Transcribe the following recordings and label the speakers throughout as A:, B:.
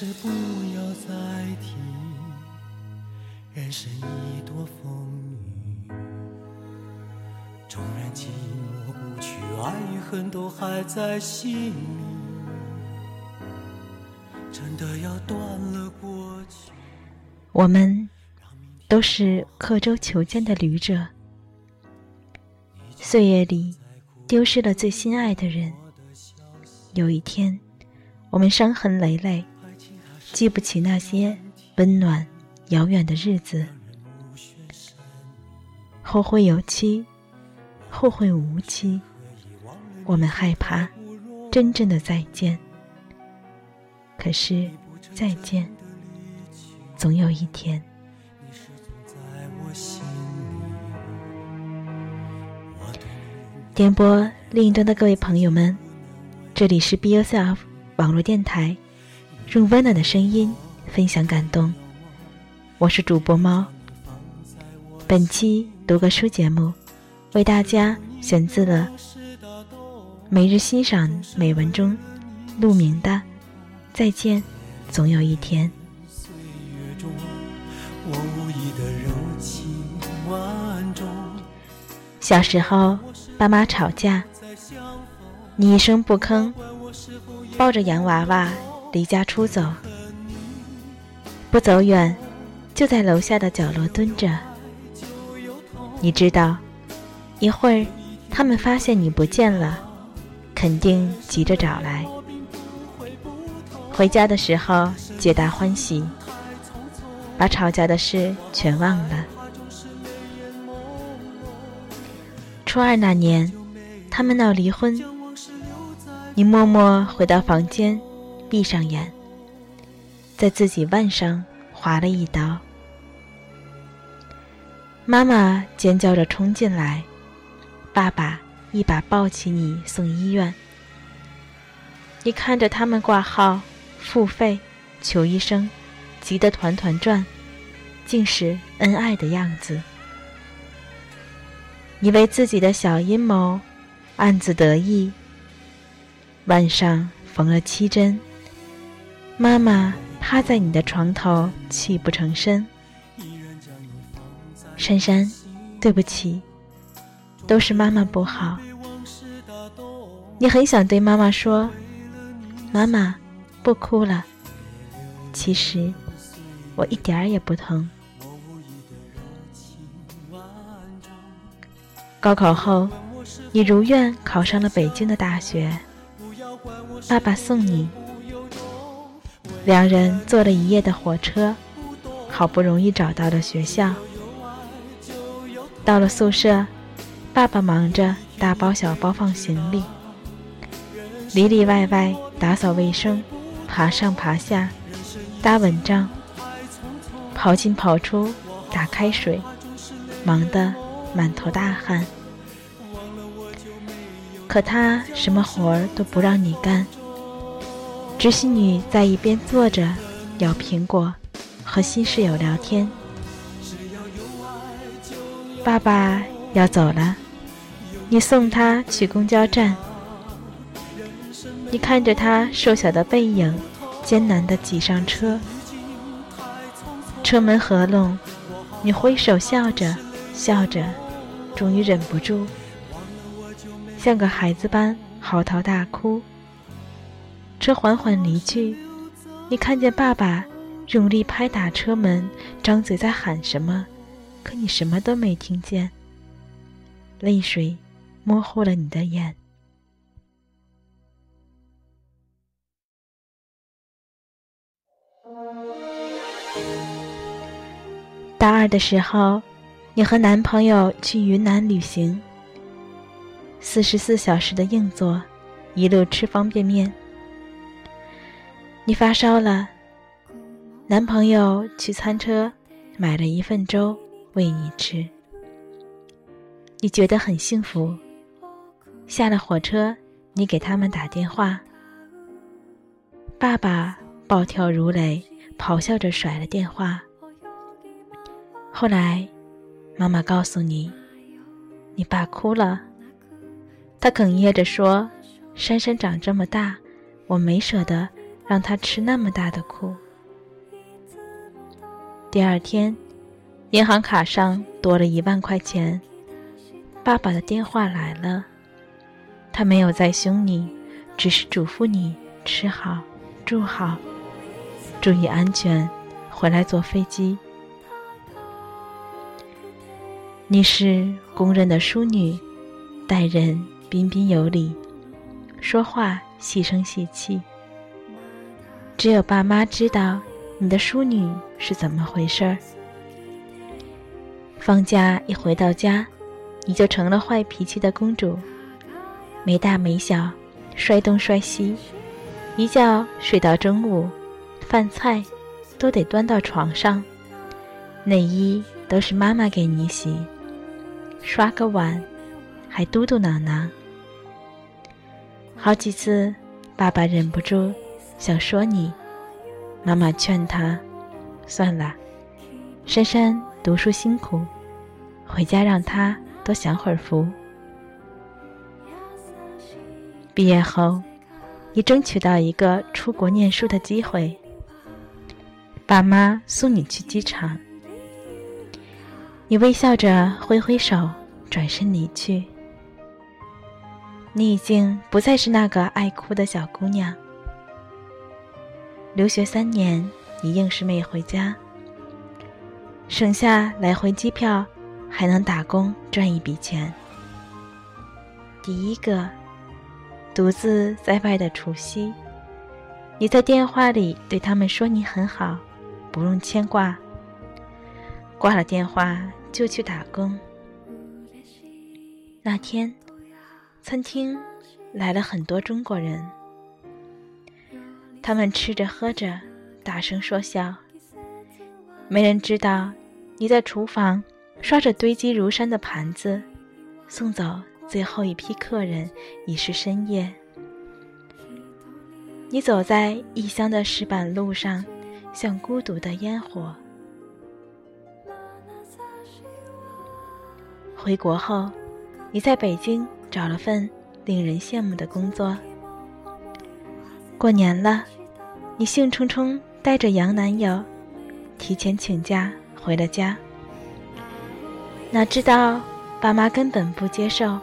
A: 是不要再提，人生一朵风雨，纵然寂寞不去，爱与恨都还在心里。真的要断了过去。
B: 我们都是刻舟求剑的旅者，岁月里丢失了最心爱的人。有一天，我们伤痕累累。记不起那些温暖遥远的日子，后会有期，后会无期。我们害怕真正的再见，可是再见，总有一天。电波另一端的各位朋友们，这里是 Be Yourself 网络电台。用温暖的声音分享感动，我是主播猫。本期读个书节目，为大家选自了每日欣赏美文中陆明的《再见，总有一天》。小时候，爸妈吵架，你一声不吭，抱着洋娃娃。离家出走，不走远，就在楼下的角落蹲着。你知道，一会儿他们发现你不见了，肯定急着找来。回家的时候，皆大欢喜，把吵架的事全忘了。初二那年，他们闹离婚，你默默回到房间。闭上眼，在自己腕上划了一刀。妈妈尖叫着冲进来，爸爸一把抱起你送医院。你看着他们挂号、付费、求医生，急得团团转，竟是恩爱的样子。你为自己的小阴谋暗自得意，腕上缝了七针。妈妈趴在你的床头，泣不成声。珊珊，对不起，都是妈妈不好。你很想对妈妈说：“妈妈，不哭了。”其实我一点儿也不疼。高考后，你如愿考上了北京的大学。爸爸送你。两人坐了一夜的火车，好不容易找到了学校。到了宿舍，爸爸忙着大包小包放行李，里里外外打扫卫生，爬上爬下，搭蚊帐，跑进跑出，打开水，忙得满头大汗。可他什么活儿都不让你干。执行女在一边坐着，咬苹果，和新室友聊天。爸爸要走了，你送他去公交站。你看着他瘦小的背影，艰难地挤上车。车门合拢，你挥手笑着，笑着，终于忍不住，像个孩子般嚎啕大哭。车缓缓离去，你看见爸爸用力拍打车门，张嘴在喊什么，可你什么都没听见。泪水模糊了你的眼。大二的时候，你和男朋友去云南旅行，四十四小时的硬座，一路吃方便面。你发烧了，男朋友去餐车买了一份粥喂你吃，你觉得很幸福。下了火车，你给他们打电话，爸爸暴跳如雷，咆哮着甩了电话。后来，妈妈告诉你，你爸哭了，他哽咽着说：“珊珊长这么大，我没舍得。”让他吃那么大的苦。第二天，银行卡上多了一万块钱，爸爸的电话来了，他没有再凶你，只是嘱咐你吃好、住好，注意安全，回来坐飞机。你是公认的淑女，待人彬彬有礼，说话细声细气。只有爸妈知道你的淑女是怎么回事儿。放假一回到家，你就成了坏脾气的公主，没大没小，摔东摔西，一觉睡到中午，饭菜都得端到床上，内衣都是妈妈给你洗。刷个碗，还嘟嘟囔囔。好几次，爸爸忍不住想说你，妈妈劝他，算了，珊珊读书辛苦，回家让她多享会儿福。毕业后，你争取到一个出国念书的机会，爸妈送你去机场。你微笑着挥挥手，转身离去。你已经不再是那个爱哭的小姑娘。留学三年，你硬是没回家，省下来回机票，还能打工赚一笔钱。第一个，独自在外的除夕，你在电话里对他们说你很好，不用牵挂。挂了电话。就去打工。那天，餐厅来了很多中国人，他们吃着喝着，大声说笑。没人知道你在厨房刷着堆积如山的盘子，送走最后一批客人，已是深夜。你走在异乡的石板路上，像孤独的烟火。回国后，你在北京找了份令人羡慕的工作。过年了，你兴冲冲带着洋男友，提前请假回了家。哪知道爸妈根本不接受。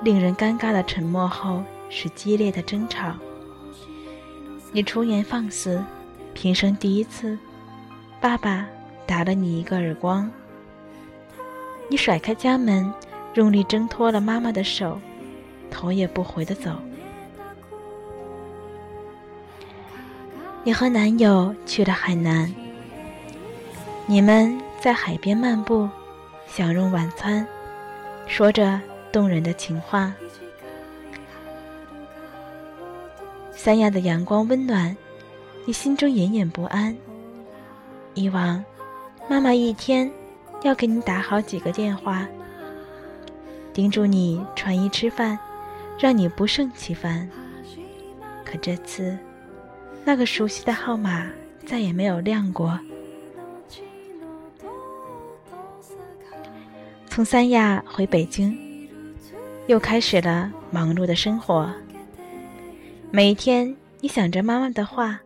B: 令人尴尬的沉默后是激烈的争吵。你出言放肆，平生第一次，爸爸打了你一个耳光。你甩开家门，用力挣脱了妈妈的手，头也不回的走。你和男友去了海南，你们在海边漫步，享用晚餐，说着动人的情话。三亚的阳光温暖，你心中隐隐不安。以往，妈妈一天。要给你打好几个电话，叮嘱你穿衣吃饭，让你不胜其烦。可这次，那个熟悉的号码再也没有亮过。从三亚回北京，又开始了忙碌的生活。每一天，你想着妈妈的话，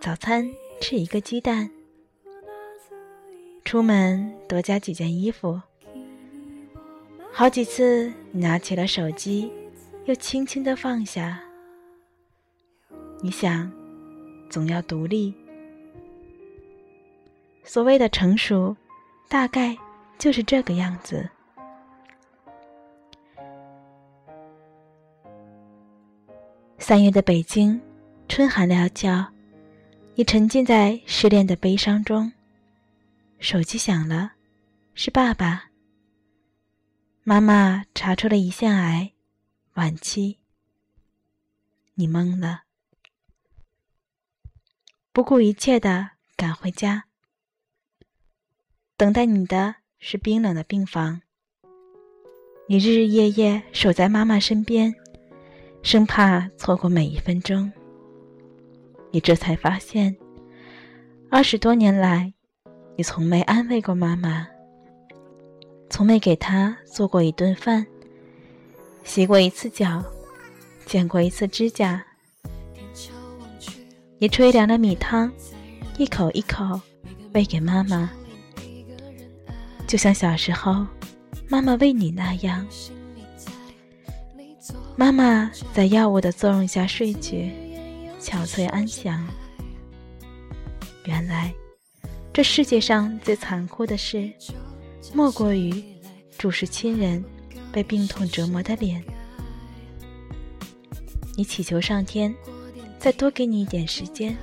B: 早餐吃一个鸡蛋。出门多加几件衣服。好几次，你拿起了手机，又轻轻的放下。你想，总要独立。所谓的成熟，大概就是这个样子。三月的北京，春寒料峭，你沉浸在失恋的悲伤中。手机响了，是爸爸。妈妈查出了胰腺癌，晚期。你懵了，不顾一切的赶回家。等待你的是冰冷的病房。你日日夜夜守在妈妈身边，生怕错过每一分钟。你这才发现，二十多年来。你从没安慰过妈妈，从没给她做过一顿饭，洗过一次脚，剪过一次指甲。你吹凉的米汤，一口一口喂给妈妈，就像小时候妈妈喂你那样。妈妈在药物的作用下睡去，憔悴安详。原来，这世界上最残酷的事，莫过于注视亲人被病痛折磨的脸。你祈求上天再多给你一点时间。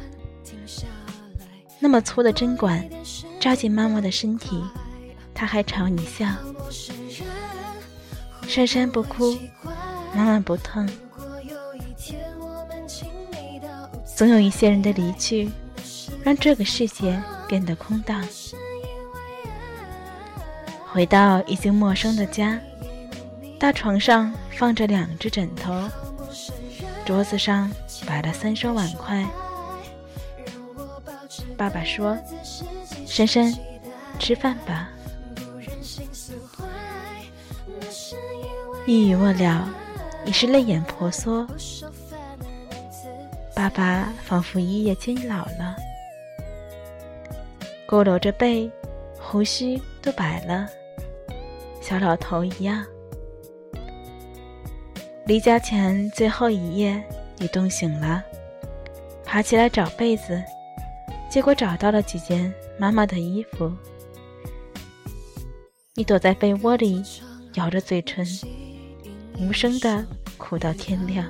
B: 那么粗的针管扎进妈妈的身体，她还朝你笑。珊珊不哭。妈妈不痛，总有一些人的离去，让这个世界变得空荡。回到已经陌生的家，大床上放着两只枕头，桌子上摆了三双碗筷。爸爸说：“珊珊，吃饭吧。”一语未了。已是泪眼婆娑，爸爸仿佛一夜间老了，佝偻着背，胡须都白了，小老头一样。离家前最后一夜，你冻醒了，爬起来找被子，结果找到了几件妈妈的衣服。你躲在被窝里，咬着嘴唇。无声的哭到天亮。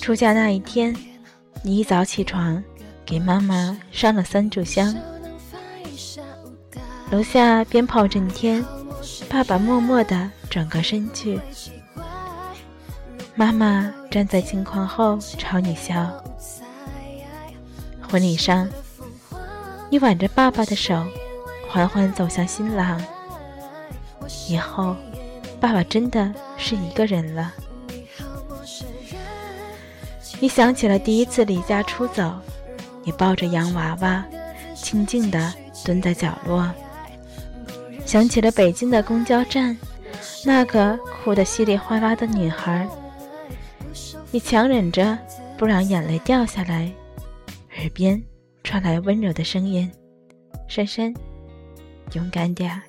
B: 出嫁那一天，你一早起床，给妈妈上了三炷香。楼下鞭炮震天，爸爸默默的转过身去。妈妈站在镜框后朝你笑。婚礼上，你挽着爸爸的手，缓缓走向新郎。以后，爸爸真的是一个人了。你想起了第一次离家出走，你抱着洋娃娃，静静地蹲在角落。想起了北京的公交站，那个哭得稀里哗啦的女孩。你强忍着不让眼泪掉下来，耳边传来温柔的声音：“珊珊，勇敢点儿。”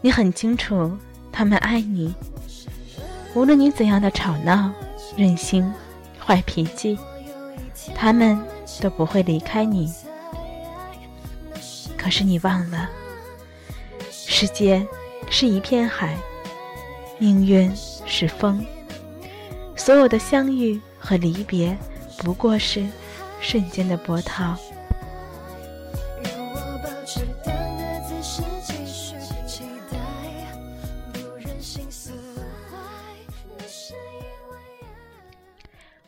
B: 你很清楚，他们爱你。无论你怎样的吵闹、任性、坏脾气，他们都不会离开你。可是你忘了，世界是一片海，命运是风，所有的相遇和离别，不过是瞬间的波涛。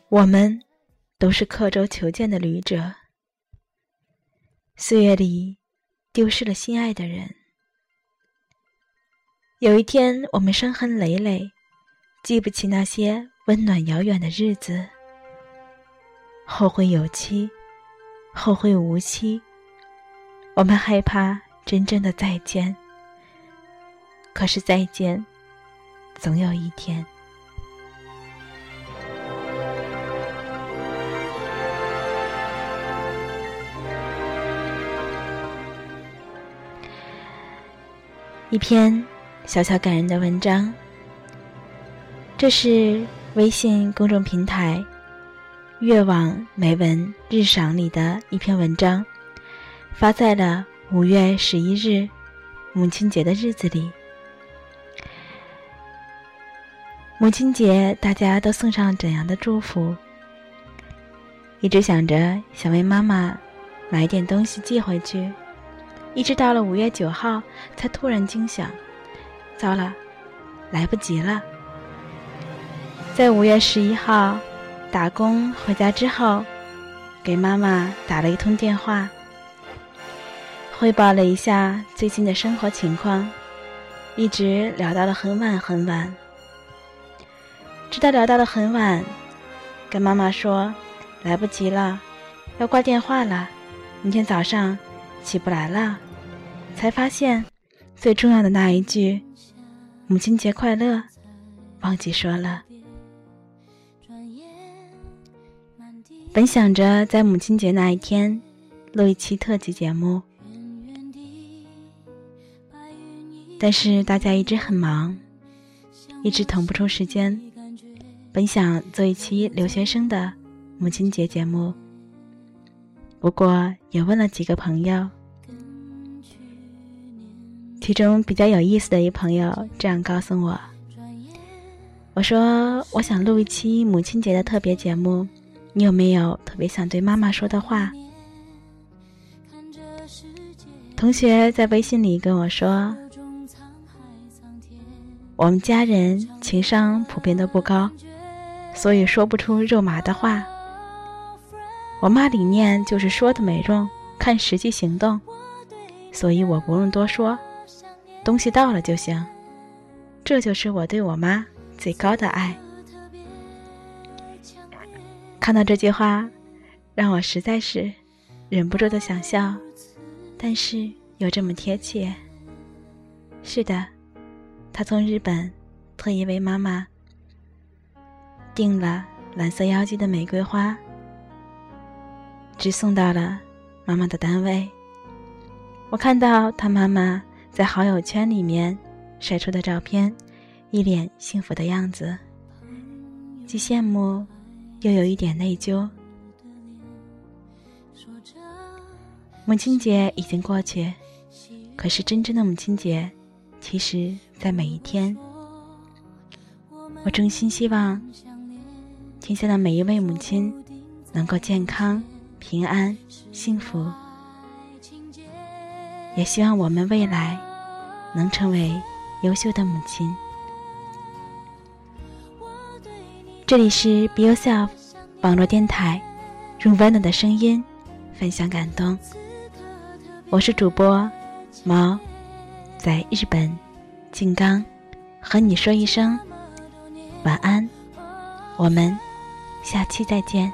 B: 我们都是刻舟求剑的旅者，岁月里丢失了心爱的人。有一天，我们伤痕累累，记不起那些温暖遥远的日子，后会有期，后会无期。我们害怕真正的再见，可是再见，总有一天。一篇小小感人的文章，这是微信公众平台“月网美文日赏”里的一篇文章，发在了五月十一日母亲节的日子里。母亲节，大家都送上怎样的祝福？一直想着想为妈妈买点东西寄回去。一直到了五月九号，才突然惊想：糟了，来不及了。在五月十一号打工回家之后，给妈妈打了一通电话，汇报了一下最近的生活情况，一直聊到了很晚很晚。直到聊到了很晚，跟妈妈说来不及了，要挂电话了，明天早上。起不来了，才发现最重要的那一句“母亲节快乐”，忘记说了。本想着在母亲节那一天录一期特辑节目，但是大家一直很忙，一直腾不出时间。本想做一期留学生的母亲节节目，不过也问了几个朋友，其中比较有意思的一朋友这样告诉我：“我说我想录一期母亲节的特别节目。”你有没有特别想对妈妈说的话？同学在微信里跟我说，我们家人情商普遍都不高，所以说不出肉麻的话。我妈理念就是说的没用，看实际行动，所以我不用多说，东西到了就行。这就是我对我妈最高的爱。看到这句话，让我实在是忍不住的想笑，但是又这么贴切。是的，他从日本特意为妈妈订了蓝色妖姬的玫瑰花，直送到了妈妈的单位。我看到他妈妈在好友圈里面晒出的照片，一脸幸福的样子，既羡慕。又有一点内疚。母亲节已经过去，可是真正的母亲节，其实在每一天。我衷心希望天下的每一位母亲能够健康、平安、幸福，也希望我们未来能成为优秀的母亲。这里是 Be Yourself 网络电台，用温暖的声音分享感动。我是主播毛，在日本静冈和你说一声晚安，我们下期再见。